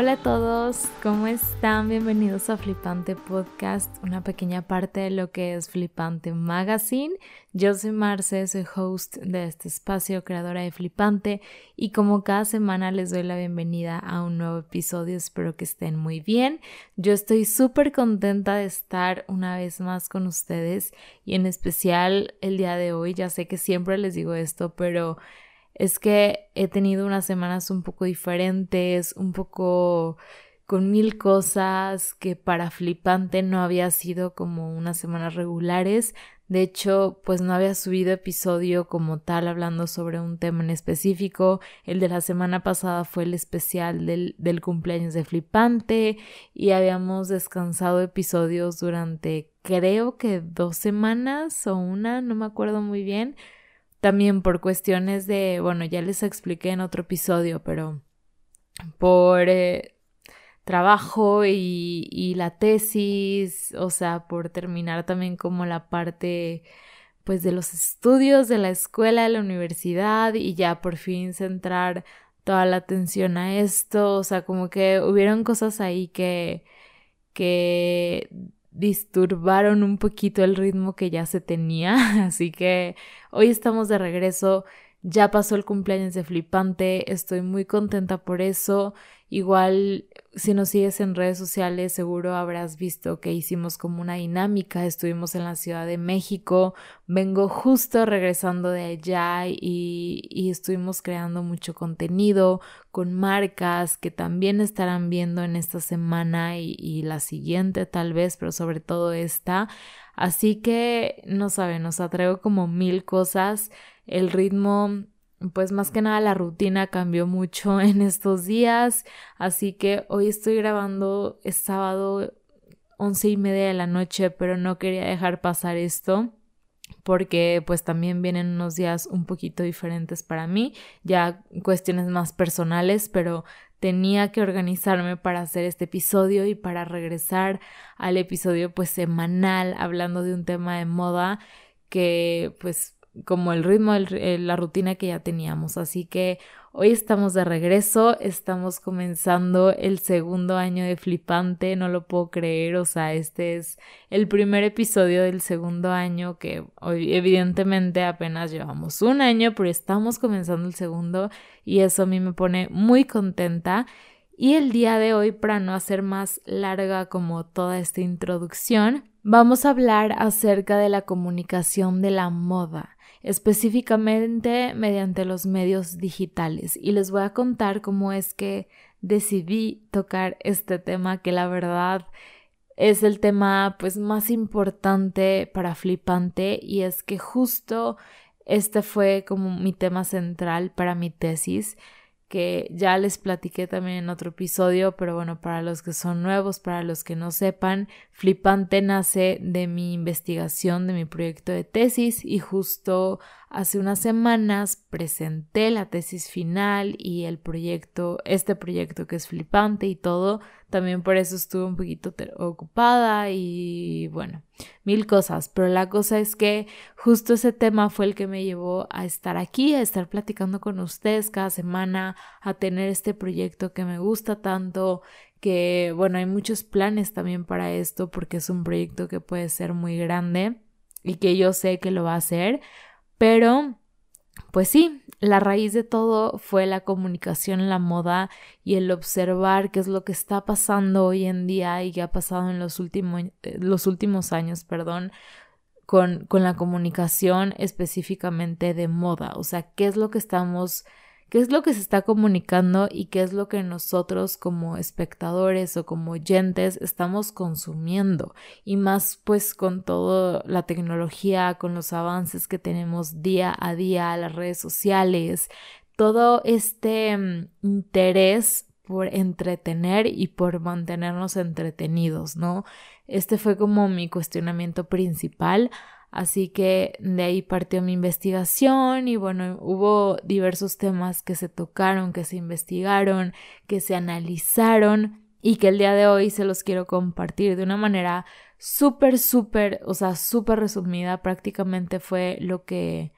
Hola a todos, ¿cómo están? Bienvenidos a Flipante Podcast, una pequeña parte de lo que es Flipante Magazine. Yo soy Marce, soy host de este espacio, creadora de Flipante, y como cada semana les doy la bienvenida a un nuevo episodio, espero que estén muy bien. Yo estoy súper contenta de estar una vez más con ustedes y en especial el día de hoy, ya sé que siempre les digo esto, pero es que he tenido unas semanas un poco diferentes, un poco con mil cosas que para flipante no había sido como unas semanas regulares. De hecho, pues no había subido episodio como tal hablando sobre un tema en específico. El de la semana pasada fue el especial del, del cumpleaños de Flipante y habíamos descansado episodios durante creo que dos semanas o una, no me acuerdo muy bien también por cuestiones de, bueno, ya les expliqué en otro episodio, pero por eh, trabajo y, y la tesis, o sea, por terminar también como la parte pues de los estudios de la escuela, de la universidad y ya por fin centrar toda la atención a esto, o sea, como que hubieron cosas ahí que que disturbaron un poquito el ritmo que ya se tenía, así que hoy estamos de regreso, ya pasó el cumpleaños de Flipante, estoy muy contenta por eso, igual si nos sigues en redes sociales seguro habrás visto que hicimos como una dinámica, estuvimos en la Ciudad de México, vengo justo regresando de allá y, y estuvimos creando mucho contenido con marcas que también estarán viendo en esta semana y, y la siguiente tal vez, pero sobre todo esta. Así que, no saben, nos atraigo como mil cosas. El ritmo pues más que nada la rutina cambió mucho en estos días, así que hoy estoy grabando, es sábado once y media de la noche, pero no quería dejar pasar esto porque pues también vienen unos días un poquito diferentes para mí, ya cuestiones más personales, pero tenía que organizarme para hacer este episodio y para regresar al episodio pues semanal hablando de un tema de moda que pues como el ritmo, la rutina que ya teníamos. Así que hoy estamos de regreso, estamos comenzando el segundo año de Flipante, no lo puedo creer, o sea, este es el primer episodio del segundo año que hoy evidentemente apenas llevamos un año, pero estamos comenzando el segundo y eso a mí me pone muy contenta. Y el día de hoy, para no hacer más larga como toda esta introducción, vamos a hablar acerca de la comunicación de la moda específicamente mediante los medios digitales. Y les voy a contar cómo es que decidí tocar este tema que la verdad es el tema pues más importante para Flipante y es que justo este fue como mi tema central para mi tesis que ya les platiqué también en otro episodio, pero bueno, para los que son nuevos, para los que no sepan, Flipante nace de mi investigación, de mi proyecto de tesis y justo hace unas semanas presenté la tesis final y el proyecto, este proyecto que es Flipante y todo, también por eso estuve un poquito ocupada y bueno, mil cosas, pero la cosa es que justo ese tema fue el que me llevó a estar aquí, a estar platicando con ustedes cada semana, a tener este proyecto que me gusta tanto, que bueno, hay muchos planes también para esto porque es un proyecto que puede ser muy grande y que yo sé que lo va a hacer, pero pues sí, la raíz de todo fue la comunicación la moda y el observar qué es lo que está pasando hoy en día y qué ha pasado en los, eh, los últimos años, perdón, con, con la comunicación específicamente de moda. O sea, qué es lo que estamos qué es lo que se está comunicando y qué es lo que nosotros como espectadores o como oyentes estamos consumiendo y más pues con toda la tecnología, con los avances que tenemos día a día, las redes sociales, todo este mm, interés por entretener y por mantenernos entretenidos, ¿no? Este fue como mi cuestionamiento principal. Así que de ahí partió mi investigación y bueno, hubo diversos temas que se tocaron, que se investigaron, que se analizaron y que el día de hoy se los quiero compartir de una manera súper, súper, o sea, súper resumida. Prácticamente fue lo que,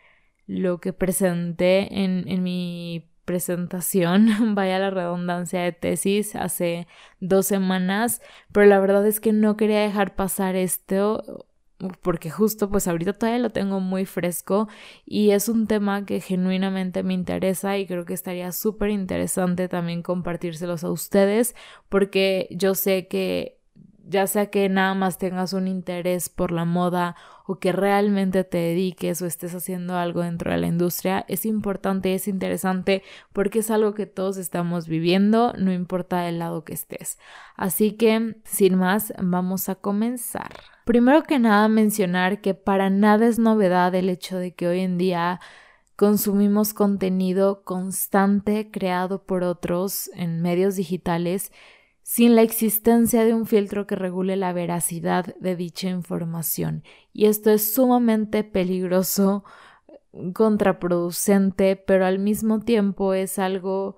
lo que presenté en, en mi presentación, vaya la redundancia de tesis, hace dos semanas, pero la verdad es que no quería dejar pasar esto porque justo pues ahorita todavía lo tengo muy fresco y es un tema que genuinamente me interesa y creo que estaría súper interesante también compartírselos a ustedes porque yo sé que ya sea que nada más tengas un interés por la moda o que realmente te dediques o estés haciendo algo dentro de la industria, es importante, es interesante porque es algo que todos estamos viviendo, no importa el lado que estés. Así que, sin más, vamos a comenzar. Primero que nada, mencionar que para nada es novedad el hecho de que hoy en día consumimos contenido constante creado por otros en medios digitales sin la existencia de un filtro que regule la veracidad de dicha información. Y esto es sumamente peligroso, contraproducente, pero al mismo tiempo es algo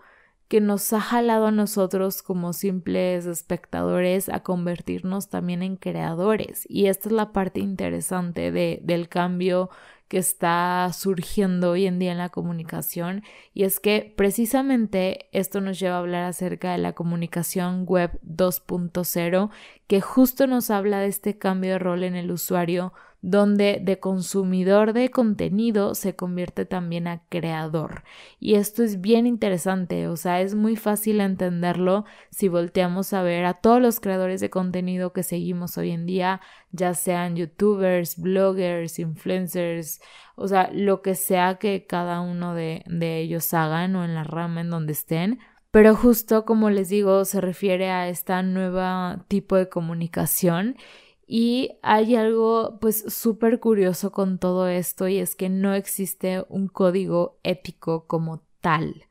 que nos ha jalado a nosotros como simples espectadores a convertirnos también en creadores. Y esta es la parte interesante de, del cambio que está surgiendo hoy en día en la comunicación y es que precisamente esto nos lleva a hablar acerca de la comunicación web 2.0 que justo nos habla de este cambio de rol en el usuario donde de consumidor de contenido se convierte también a creador. Y esto es bien interesante, o sea, es muy fácil entenderlo si volteamos a ver a todos los creadores de contenido que seguimos hoy en día, ya sean youtubers, bloggers, influencers, o sea, lo que sea que cada uno de, de ellos hagan o en la rama en donde estén. Pero justo como les digo, se refiere a esta nueva tipo de comunicación y hay algo pues súper curioso con todo esto y es que no existe un código ético como tal.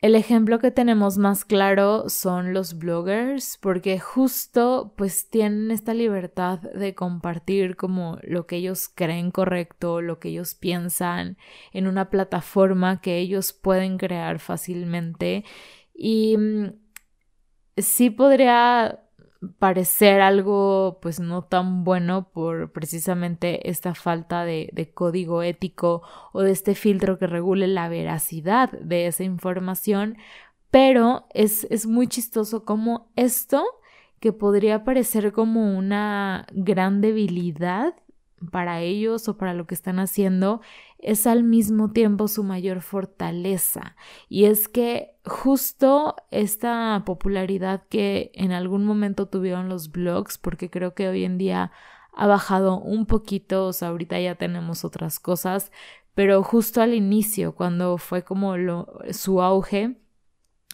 El ejemplo que tenemos más claro son los bloggers porque justo pues tienen esta libertad de compartir como lo que ellos creen correcto, lo que ellos piensan en una plataforma que ellos pueden crear fácilmente y mm, sí podría parecer algo pues no tan bueno por precisamente esta falta de, de, código ético o de este filtro que regule la veracidad de esa información, pero es, es muy chistoso como esto que podría parecer como una gran debilidad para ellos o para lo que están haciendo es al mismo tiempo su mayor fortaleza. Y es que justo esta popularidad que en algún momento tuvieron los blogs, porque creo que hoy en día ha bajado un poquito, o sea, ahorita ya tenemos otras cosas, pero justo al inicio, cuando fue como lo, su auge,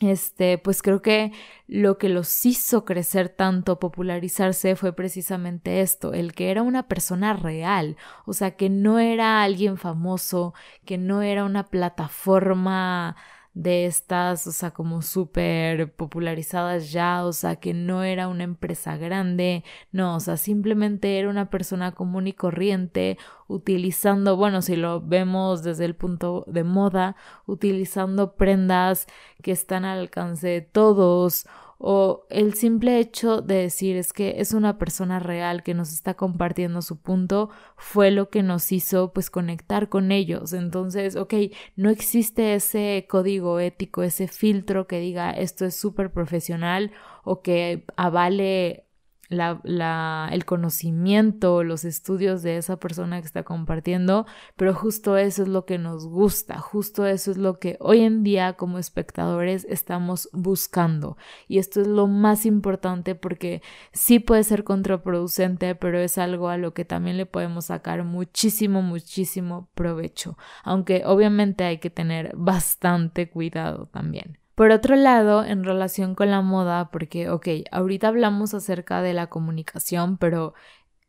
este, pues creo que lo que los hizo crecer tanto, popularizarse, fue precisamente esto, el que era una persona real, o sea, que no era alguien famoso, que no era una plataforma de estas, o sea, como súper popularizadas ya, o sea, que no era una empresa grande, no, o sea, simplemente era una persona común y corriente utilizando, bueno, si lo vemos desde el punto de moda, utilizando prendas que están al alcance de todos o el simple hecho de decir es que es una persona real que nos está compartiendo su punto fue lo que nos hizo pues conectar con ellos. Entonces, ok, no existe ese código ético, ese filtro que diga esto es súper profesional o que avale el conocimiento, los estudios de esa persona que está compartiendo, pero justo eso es lo que nos gusta, justo eso es lo que hoy en día como espectadores estamos buscando. Y esto es lo más importante porque sí puede ser contraproducente, pero es algo a lo que también le podemos sacar muchísimo, muchísimo provecho, aunque obviamente hay que tener bastante cuidado también. Por otro lado, en relación con la moda, porque, ok, ahorita hablamos acerca de la comunicación, pero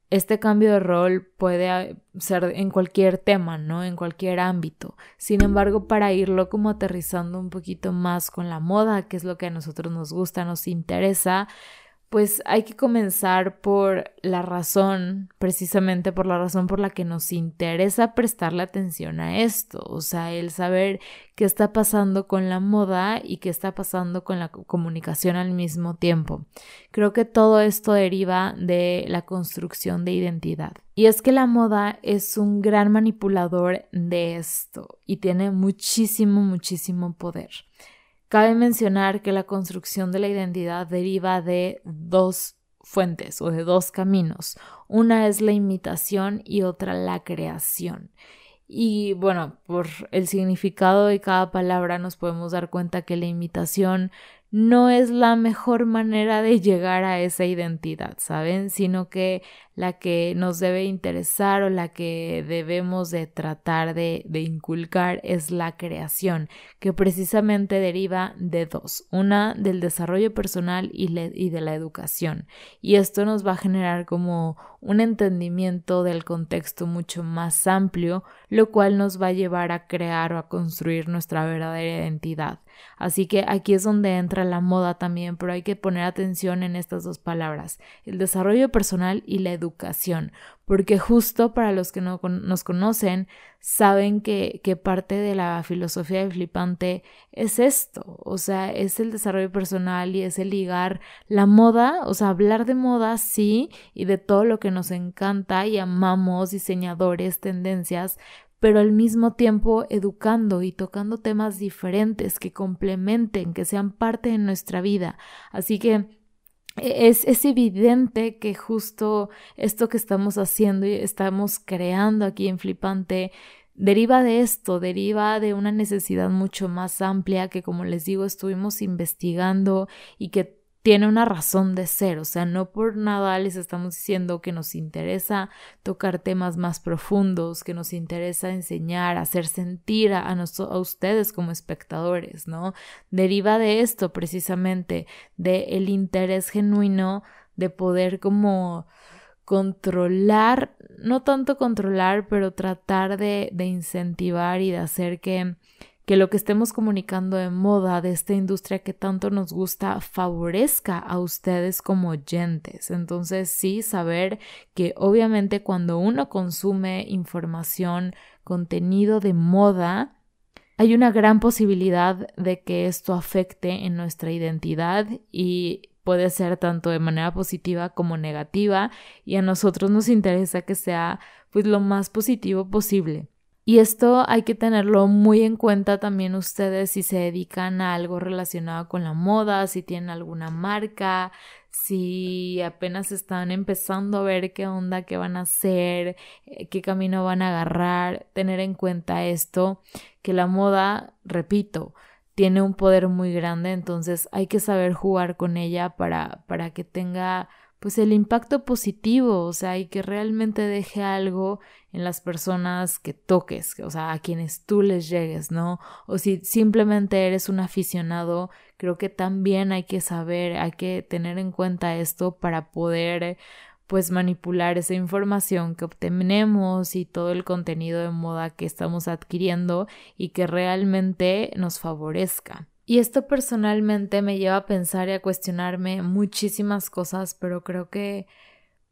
este cambio de rol puede ah, ser en cualquier tema, ¿no? En cualquier ámbito. Sin embargo, para irlo como aterrizando un poquito más con la moda, que es lo que a nosotros nos gusta, nos interesa, pues hay que comenzar por la razón, precisamente por la razón por la que nos interesa prestarle atención a esto, o sea, el saber qué está pasando con la moda y qué está pasando con la comunicación al mismo tiempo. Creo que todo esto deriva de la construcción de identidad. Y es que la moda es un gran manipulador de esto y tiene muchísimo, muchísimo poder. Cabe mencionar que la construcción de la identidad deriva de dos fuentes o de dos caminos. Una es la imitación y otra la creación. Y bueno, por el significado de cada palabra nos podemos dar cuenta que la imitación no es la mejor manera de llegar a esa identidad, ¿saben? Sino que la que nos debe interesar o la que debemos de tratar de, de, inculcar es la creación, que precisamente deriva de dos, una del desarrollo personal y, y de la educación. Y esto nos va a generar como un entendimiento del contexto mucho más amplio, lo cual nos va a llevar a crear o a construir nuestra verdadera identidad. Así que aquí es donde entra la moda también, pero hay que poner atención en estas dos palabras, el desarrollo personal y la educación, porque justo para los que no nos conocen, saben que, que parte de la filosofía de Flipante es esto, o sea, es el desarrollo personal y es el ligar la moda, o sea, hablar de moda, sí, y de todo lo que nos encanta y amamos, diseñadores, tendencias, pero al mismo tiempo educando y tocando temas diferentes que complementen, que sean parte de nuestra vida. Así que es, es, evidente que justo esto que estamos haciendo y estamos creando aquí en Flipante deriva de esto, deriva de una necesidad mucho más amplia que como les digo estuvimos investigando y que tiene una razón de ser, o sea, no por nada les estamos diciendo que nos interesa tocar temas más profundos, que nos interesa enseñar, hacer sentir a, a, ustedes como espectadores, ¿no? Deriva de esto precisamente, de el interés genuino de poder como controlar, no tanto controlar, pero tratar de, de incentivar y de hacer que que lo que estemos comunicando de moda de esta industria que tanto nos gusta favorezca a ustedes como oyentes. Entonces sí, saber que obviamente cuando uno consume información, contenido de moda, hay una gran posibilidad de que esto afecte en nuestra identidad y puede ser tanto de manera positiva como negativa y a nosotros nos interesa que sea pues lo más positivo posible. Y esto hay que tenerlo muy en cuenta también ustedes si se dedican a algo relacionado con la moda, si tienen alguna marca, si apenas están empezando a ver qué onda, qué van a hacer, eh, qué camino van a agarrar, tener en cuenta esto, que la moda, repito, tiene un poder muy grande, entonces hay que saber jugar con ella para, para que tenga pues el impacto positivo, o sea, y que realmente deje algo en las personas que toques, o sea, a quienes tú les llegues, ¿no? O si simplemente eres un aficionado, creo que también hay que saber, hay que tener en cuenta esto para poder pues manipular esa información que obtenemos y todo el contenido de moda que estamos adquiriendo y que realmente nos favorezca. Y esto personalmente me lleva a pensar y a cuestionarme muchísimas cosas, pero creo que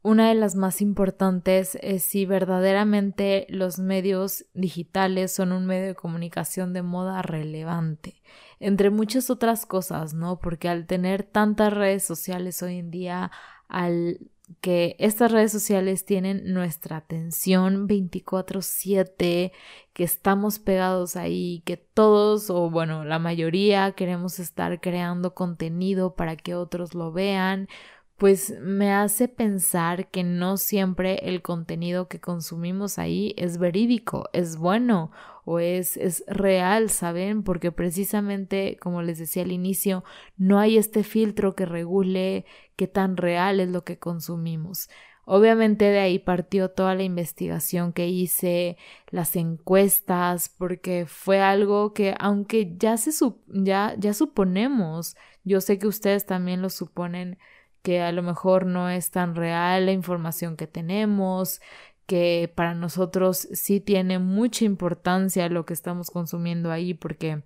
una de las más importantes es si verdaderamente los medios digitales son un medio de comunicación de moda relevante, entre muchas otras cosas, ¿no? Porque al tener tantas redes sociales hoy en día, al que estas redes sociales tienen nuestra atención 24/7, que estamos pegados ahí, que todos o bueno, la mayoría queremos estar creando contenido para que otros lo vean, pues me hace pensar que no siempre el contenido que consumimos ahí es verídico, es bueno o es, es real, ¿saben? Porque precisamente, como les decía al inicio, no hay este filtro que regule qué tan real es lo que consumimos. Obviamente de ahí partió toda la investigación que hice, las encuestas, porque fue algo que aunque ya se ya, ya suponemos, yo sé que ustedes también lo suponen, que a lo mejor no es tan real la información que tenemos, que para nosotros sí tiene mucha importancia lo que estamos consumiendo ahí porque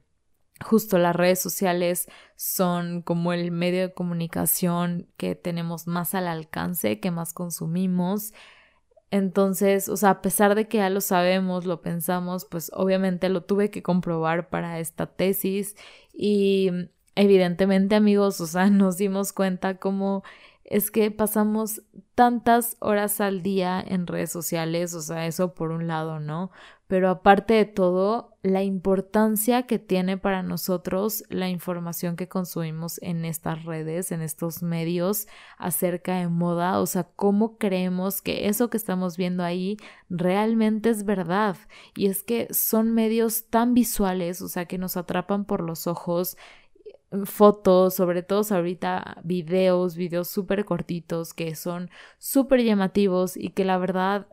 justo las redes sociales son como el medio de comunicación que tenemos más al alcance, que más consumimos. Entonces, o sea, a pesar de que ya lo sabemos, lo pensamos, pues obviamente lo tuve que comprobar para esta tesis y evidentemente amigos, o sea, nos dimos cuenta cómo es que pasamos tantas horas al día en redes sociales, o sea, eso por un lado, ¿no? Pero aparte de todo, la importancia que tiene para nosotros la información que consumimos en estas redes, en estos medios acerca de moda, o sea, cómo creemos que eso que estamos viendo ahí realmente es verdad. Y es que son medios tan visuales, o sea, que nos atrapan por los ojos fotos, sobre todo ahorita videos, videos súper cortitos que son súper llamativos y que la verdad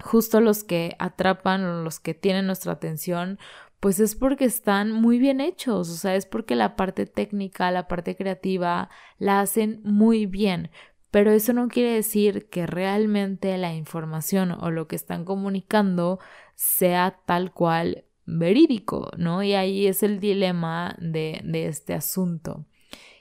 justo los que atrapan o los que tienen nuestra atención pues es porque están muy bien hechos, o sea, es porque la parte técnica, la parte creativa la hacen muy bien, pero eso no quiere decir que realmente la información o lo que están comunicando sea tal cual verídico, ¿no? Y ahí es el dilema de, este asunto.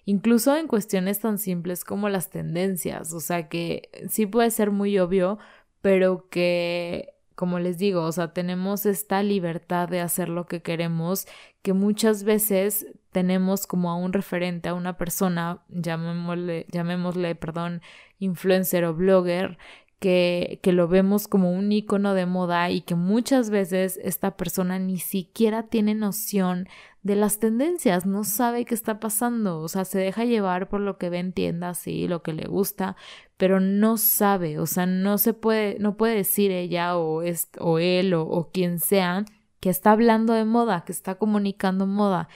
Incluso en cuestiones tan simples como las tendencias, o sea que sí puede ser muy obvio, pero que, como les digo, o sea, tenemos esta libertad de hacer lo que queremos, que muchas veces tenemos como a un referente, a una persona, llamémosle, llamémosle, perdón, influencer o blogger, que, que, lo vemos como un icono de moda y que muchas veces esta persona ni siquiera tiene noción de las tendencias, no sabe qué está pasando, o sea, se deja llevar por lo que ve en tiendas y lo que le gusta, pero no sabe, o sea, no se puede, no puede decir ella o, es, o él o, o quien sea que está hablando de moda, que está comunicando moda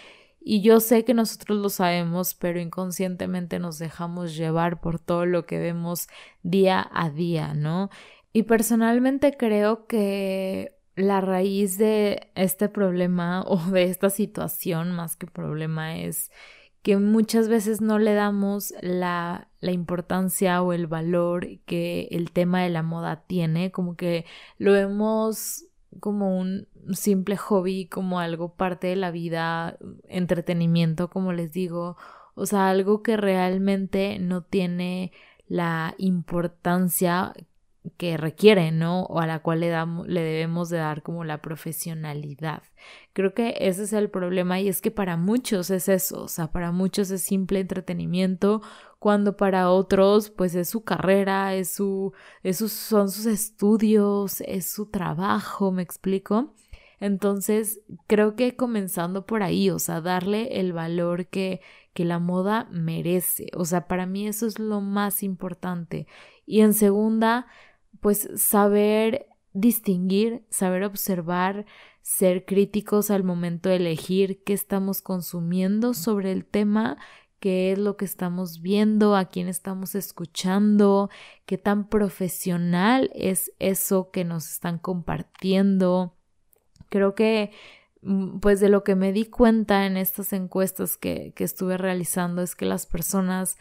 y yo sé que nosotros lo sabemos, pero inconscientemente nos dejamos llevar por todo lo que vemos día a día, ¿no? Y personalmente creo que la raíz de este problema o de esta situación, más que problema, es que muchas veces no le damos la, la, importancia o el valor que el tema de la moda tiene, como que lo vemos como un simple hobby, como algo parte de la vida, entretenimiento, como les digo, o sea, algo que realmente no tiene la importancia que requiere, ¿no? O a la cual le, damos, le debemos de dar como la profesionalidad. Creo que ese es el problema y es que para muchos es eso, o sea, para muchos es simple entretenimiento, cuando para otros pues es su carrera, es su, son sus estudios, es su trabajo, me explico. Entonces, creo que comenzando por ahí, o sea, darle el valor que, que la moda merece. O sea, para mí eso es lo más importante. Y en segunda, pues saber distinguir, saber observar, ser críticos al momento de elegir qué estamos consumiendo sobre el tema, qué es lo que estamos viendo, a quién estamos escuchando, qué tan profesional es eso que nos están compartiendo. Creo que mm, pues de lo que me di cuenta en estas encuestas que, que estuve realizando es que las personas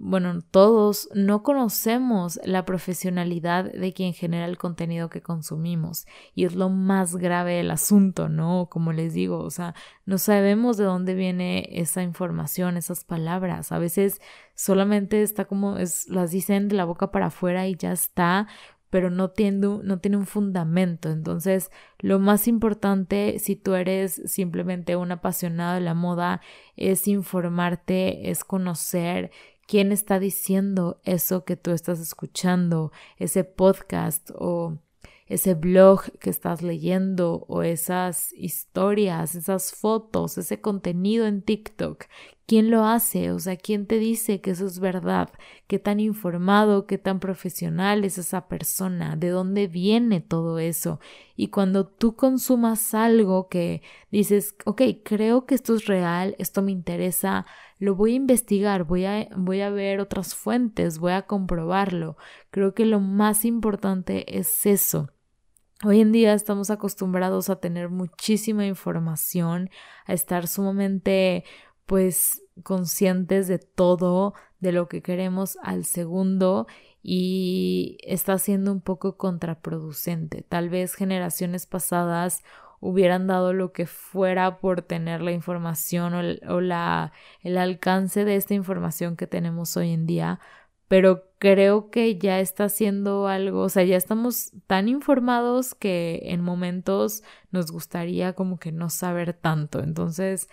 bueno, todos no conocemos la profesionalidad de quien genera el contenido que consumimos y es lo más grave del asunto, ¿no? Como les digo, o sea, no sabemos de dónde viene esa información, esas palabras. A veces solamente está como es, las dicen de la boca para afuera y ya está, pero no tiene, no tiene un fundamento. Entonces, lo más importante si tú eres simplemente un apasionado de la moda es informarte, es conocer quién está diciendo eso que tú estás escuchando, ese podcast o ese blog que estás leyendo o esas historias, esas fotos, ese contenido en TikTok. ¿Quién lo hace? O sea, ¿quién te dice que eso es verdad? ¿Qué tan informado, qué tan profesional es esa persona? ¿De dónde viene todo eso? Y cuando tú consumas algo que dices, ok, creo que esto es real, esto me interesa, lo voy a investigar, voy a, voy a ver otras fuentes, voy a comprobarlo. Creo que lo más importante es eso. Hoy en día estamos acostumbrados a tener muchísima información, a estar sumamente pues conscientes de todo, de lo que queremos al segundo y está siendo un poco contraproducente. Tal vez generaciones pasadas hubieran dado lo que fuera por tener la información o, la, el alcance de esta información que tenemos hoy en día, pero creo que ya está haciendo algo, o sea, ya estamos tan informados que en momentos nos gustaría como que no saber tanto. Entonces,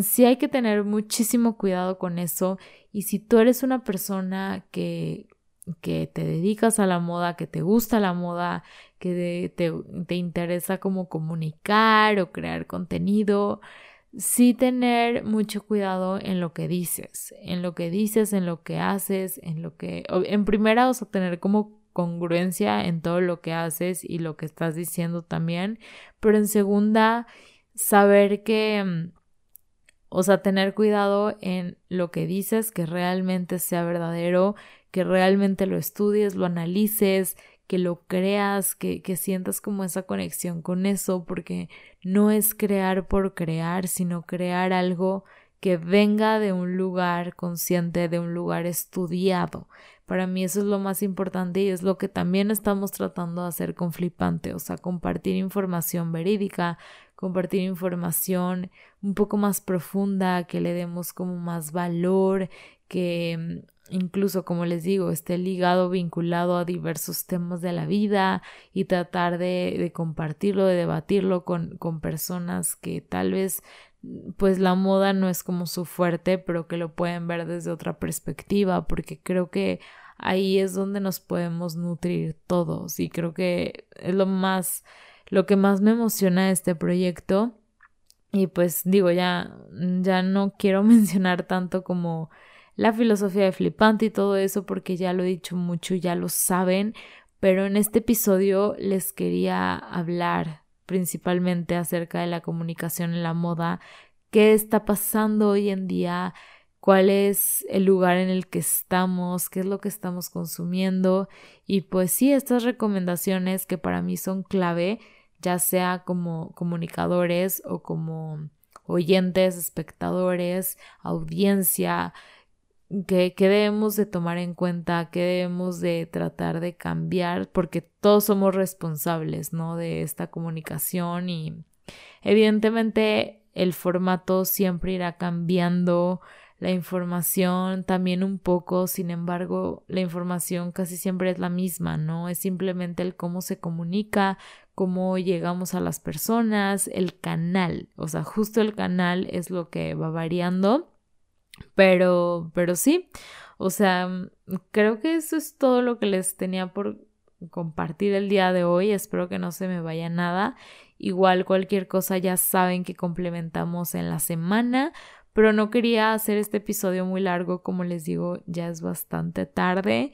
sí hay que tener muchísimo cuidado con eso y si tú eres una persona que que te dedicas a la moda, que te gusta la moda, que te, te, interesa como comunicar o crear contenido, sí tener mucho cuidado en lo que dices, en lo que dices, en lo que haces, en lo que, en primera, o sea, tener como congruencia en todo lo que haces y lo que estás diciendo también, pero en segunda, saber que, mm, o sea, tener cuidado en lo que dices, que realmente sea verdadero, que realmente lo estudies, lo analices, que lo creas, que, que sientas como esa conexión con eso, porque no es crear por crear, sino crear algo que venga de un lugar consciente, de un lugar estudiado. Para mí eso es lo más importante y es lo que también estamos tratando de hacer con Flipante, o sea, compartir información verídica, compartir información un poco más profunda, que le demos como más valor, que incluso como les digo, esté ligado, vinculado a diversos temas de la vida y tratar de, compartirlo, de debatirlo con, con personas que tal vez pues la moda no es como su fuerte, pero que lo pueden ver desde otra perspectiva, porque creo que ahí es donde nos podemos nutrir todos y creo que es lo más, lo que más me emociona de este proyecto. Y pues digo, ya, ya no quiero mencionar tanto como la filosofía de flipante y todo eso porque ya lo he dicho mucho, ya lo saben, pero en este episodio les quería hablar principalmente acerca de la comunicación en la moda, qué está pasando hoy en día, cuál es el lugar en el que estamos, qué es lo que estamos consumiendo y pues sí, estas recomendaciones que para mí son clave, ya sea como comunicadores o como oyentes, espectadores, audiencia, que, debemos de tomar en cuenta, que debemos de tratar de cambiar, porque todos somos responsables, ¿no? De esta comunicación y evidentemente el formato siempre irá cambiando, la información también un poco, sin embargo, la información casi siempre es la misma, ¿no? Es simplemente el cómo se comunica, cómo llegamos a las personas, el canal, o sea, justo el canal es lo que va variando pero, pero sí, o sea, creo que eso es todo lo que les tenía por compartir el día de hoy. Espero que no se me vaya nada. Igual cualquier cosa ya saben que complementamos en la semana, pero no quería hacer este episodio muy largo, como les digo, ya es bastante tarde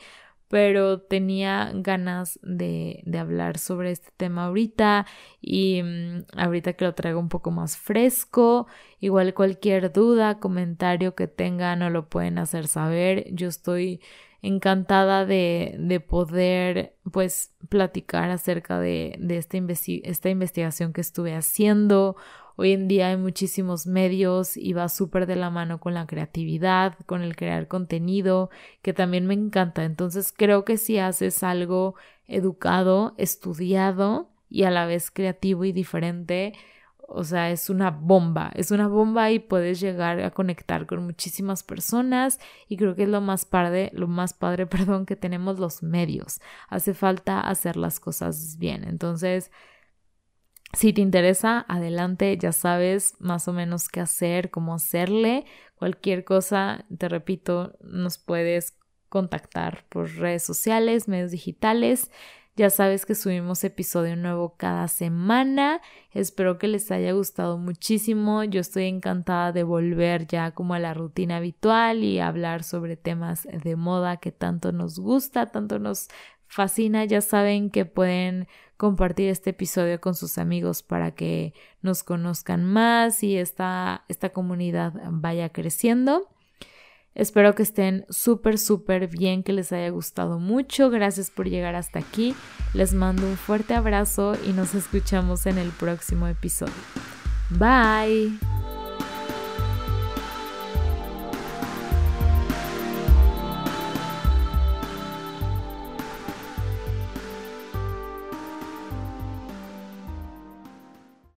pero tenía ganas de, de, hablar sobre este tema ahorita y mm, ahorita que lo traigo un poco más fresco, igual cualquier duda, comentario que tengan o lo pueden hacer saber, yo estoy encantada de, de poder pues platicar acerca de, de esta, esta investigación que estuve haciendo Hoy en día hay muchísimos medios y va súper de la mano con la creatividad, con el crear contenido, que también me encanta. Entonces creo que si haces algo educado, estudiado y a la vez creativo y diferente, o sea, es una bomba, es una bomba y puedes llegar a conectar con muchísimas personas y creo que es lo más padre, lo más padre, perdón, que tenemos los medios. Hace falta hacer las cosas bien. Entonces, si te interesa, adelante, ya sabes más o menos qué hacer, cómo hacerle. Cualquier cosa, te repito, nos puedes contactar por redes sociales, medios digitales. Ya sabes que subimos episodio nuevo cada semana. Espero que les haya gustado muchísimo. Yo estoy encantada de volver ya como a la rutina habitual y hablar sobre temas de moda que tanto nos gusta, tanto nos fascina. Ya saben que pueden compartir este episodio con sus amigos para que nos conozcan más y esta, esta comunidad vaya creciendo. Espero que estén súper, súper bien, que les haya gustado mucho. Gracias por llegar hasta aquí. Les mando un fuerte abrazo y nos escuchamos en el próximo episodio. Bye.